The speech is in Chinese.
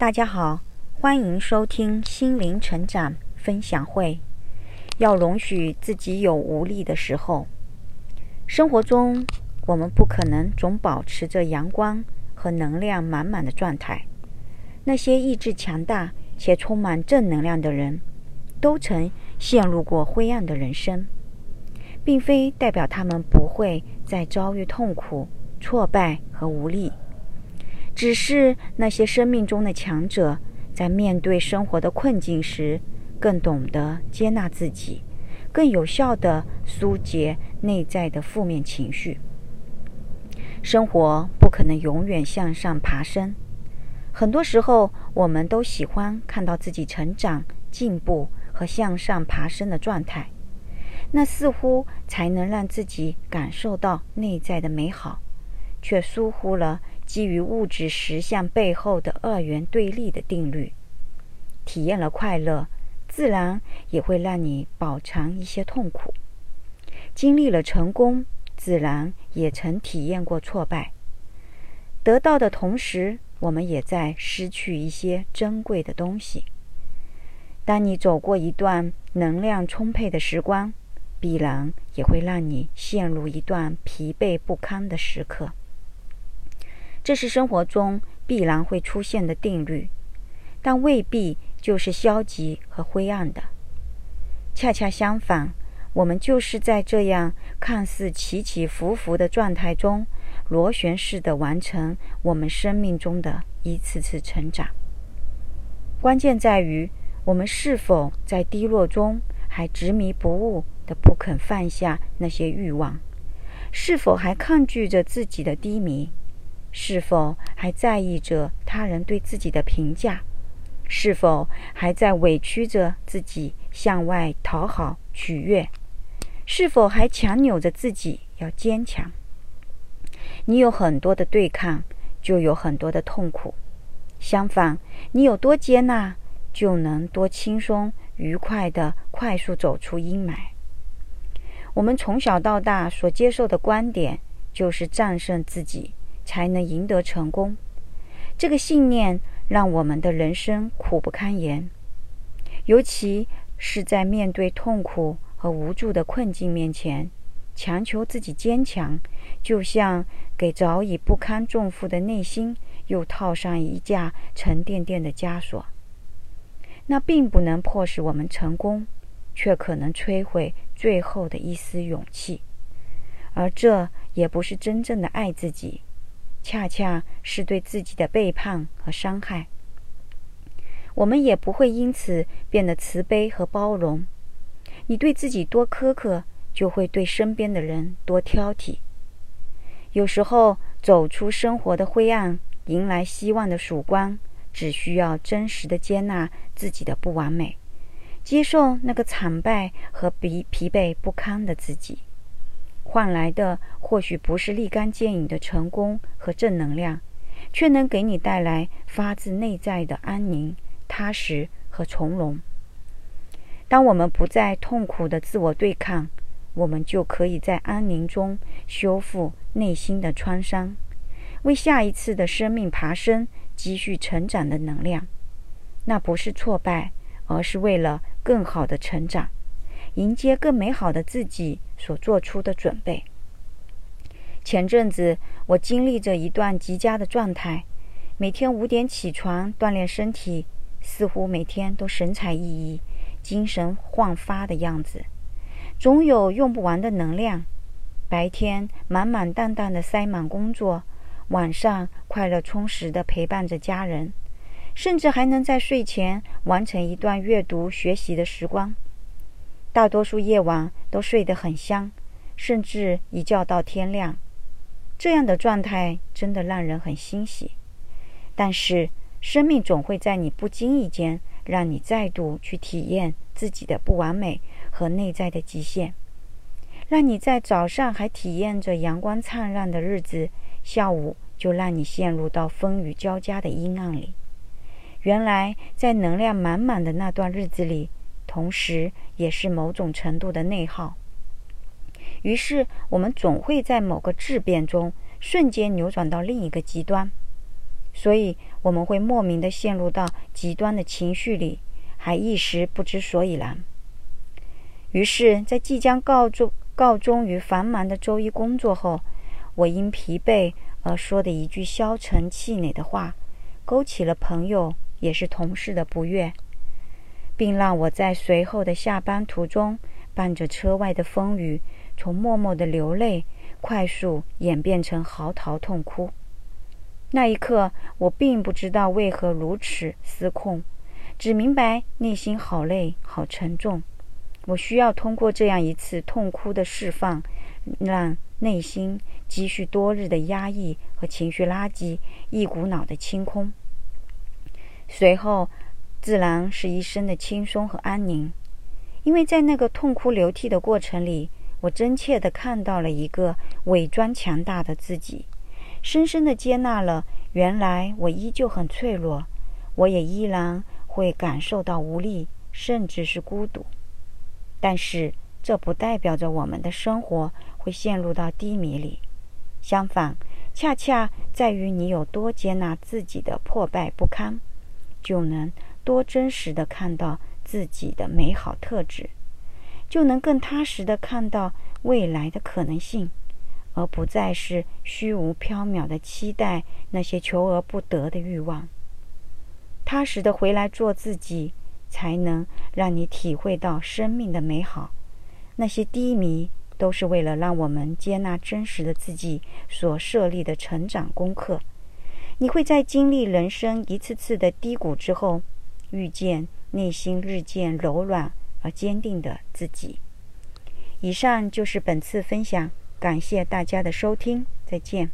大家好，欢迎收听心灵成长分享会。要容许自己有无力的时候。生活中，我们不可能总保持着阳光和能量满满的状态。那些意志强大且充满正能量的人，都曾陷入过灰暗的人生，并非代表他们不会再遭遇痛苦、挫败和无力。只是那些生命中的强者，在面对生活的困境时，更懂得接纳自己，更有效地疏解内在的负面情绪。生活不可能永远向上爬升，很多时候，我们都喜欢看到自己成长、进步和向上爬升的状态，那似乎才能让自己感受到内在的美好，却疏忽了。基于物质实相背后的二元对立的定律，体验了快乐，自然也会让你饱尝一些痛苦；经历了成功，自然也曾体验过挫败。得到的同时，我们也在失去一些珍贵的东西。当你走过一段能量充沛的时光，必然也会让你陷入一段疲惫不堪的时刻。这是生活中必然会出现的定律，但未必就是消极和灰暗的。恰恰相反，我们就是在这样看似起起伏伏的状态中，螺旋式的完成我们生命中的一次次成长。关键在于，我们是否在低落中还执迷不悟的不肯放下那些欲望，是否还抗拒着自己的低迷。是否还在意着他人对自己的评价？是否还在委屈着自己向外讨好取悦？是否还强扭着自己要坚强？你有很多的对抗，就有很多的痛苦。相反，你有多接纳，就能多轻松愉快的快速走出阴霾。我们从小到大所接受的观点，就是战胜自己。才能赢得成功。这个信念让我们的人生苦不堪言，尤其是在面对痛苦和无助的困境面前，强求自己坚强，就像给早已不堪重负的内心又套上一架沉甸甸的枷锁。那并不能迫使我们成功，却可能摧毁最后的一丝勇气，而这也不是真正的爱自己。恰恰是对自己的背叛和伤害，我们也不会因此变得慈悲和包容。你对自己多苛刻，就会对身边的人多挑剔。有时候，走出生活的灰暗，迎来希望的曙光，只需要真实的接纳自己的不完美，接受那个惨败和疲疲惫不堪的自己。换来的或许不是立竿见影的成功和正能量，却能给你带来发自内在的安宁、踏实和从容。当我们不再痛苦的自我对抗，我们就可以在安宁中修复内心的创伤，为下一次的生命爬升积蓄成长的能量。那不是挫败，而是为了更好的成长。迎接更美好的自己所做出的准备。前阵子，我经历着一段极佳的状态，每天五点起床锻炼身体，似乎每天都神采奕奕、精神焕发的样子，总有用不完的能量。白天满满当当的塞满工作，晚上快乐充实的陪伴着家人，甚至还能在睡前完成一段阅读学习的时光。大多数夜晚都睡得很香，甚至一觉到天亮。这样的状态真的让人很欣喜。但是，生命总会在你不经意间，让你再度去体验自己的不完美和内在的极限，让你在早上还体验着阳光灿烂的日子，下午就让你陷入到风雨交加的阴暗里。原来，在能量满满的那段日子里。同时，也是某种程度的内耗。于是，我们总会在某个质变中瞬间扭转到另一个极端。所以，我们会莫名的陷入到极端的情绪里，还一时不知所以然。于是，在即将告终告终于繁忙的周一工作后，我因疲惫而说的一句消沉气馁的话，勾起了朋友也是同事的不悦，并让我在随后的下班途中，伴着车外的风雨，从默默的流泪，快速演变成嚎啕痛哭。那一刻，我并不知道为何如此失控，只明白内心好累、好沉重。我需要通过这样一次痛哭的释放，让内心积蓄多日的压抑和情绪垃圾一股脑的清空。随后，自然是一身的轻松和安宁，因为在那个痛哭流涕的过程里，我真切地看到了一个伪装强大的自己，深深地接纳了原来我依旧很脆弱，我也依然会感受到无力，甚至是孤独。但是，这不代表着我们的生活会陷入到低迷里。相反，恰恰在于你有多接纳自己的破败不堪，就能多真实的看到自己的美好特质，就能更踏实的看到未来的可能性，而不再是虚无缥缈的期待那些求而不得的欲望。踏实的回来做自己。才能让你体会到生命的美好。那些低迷，都是为了让我们接纳真实的自己所设立的成长功课。你会在经历人生一次次的低谷之后，遇见内心日渐柔软而坚定的自己。以上就是本次分享，感谢大家的收听，再见。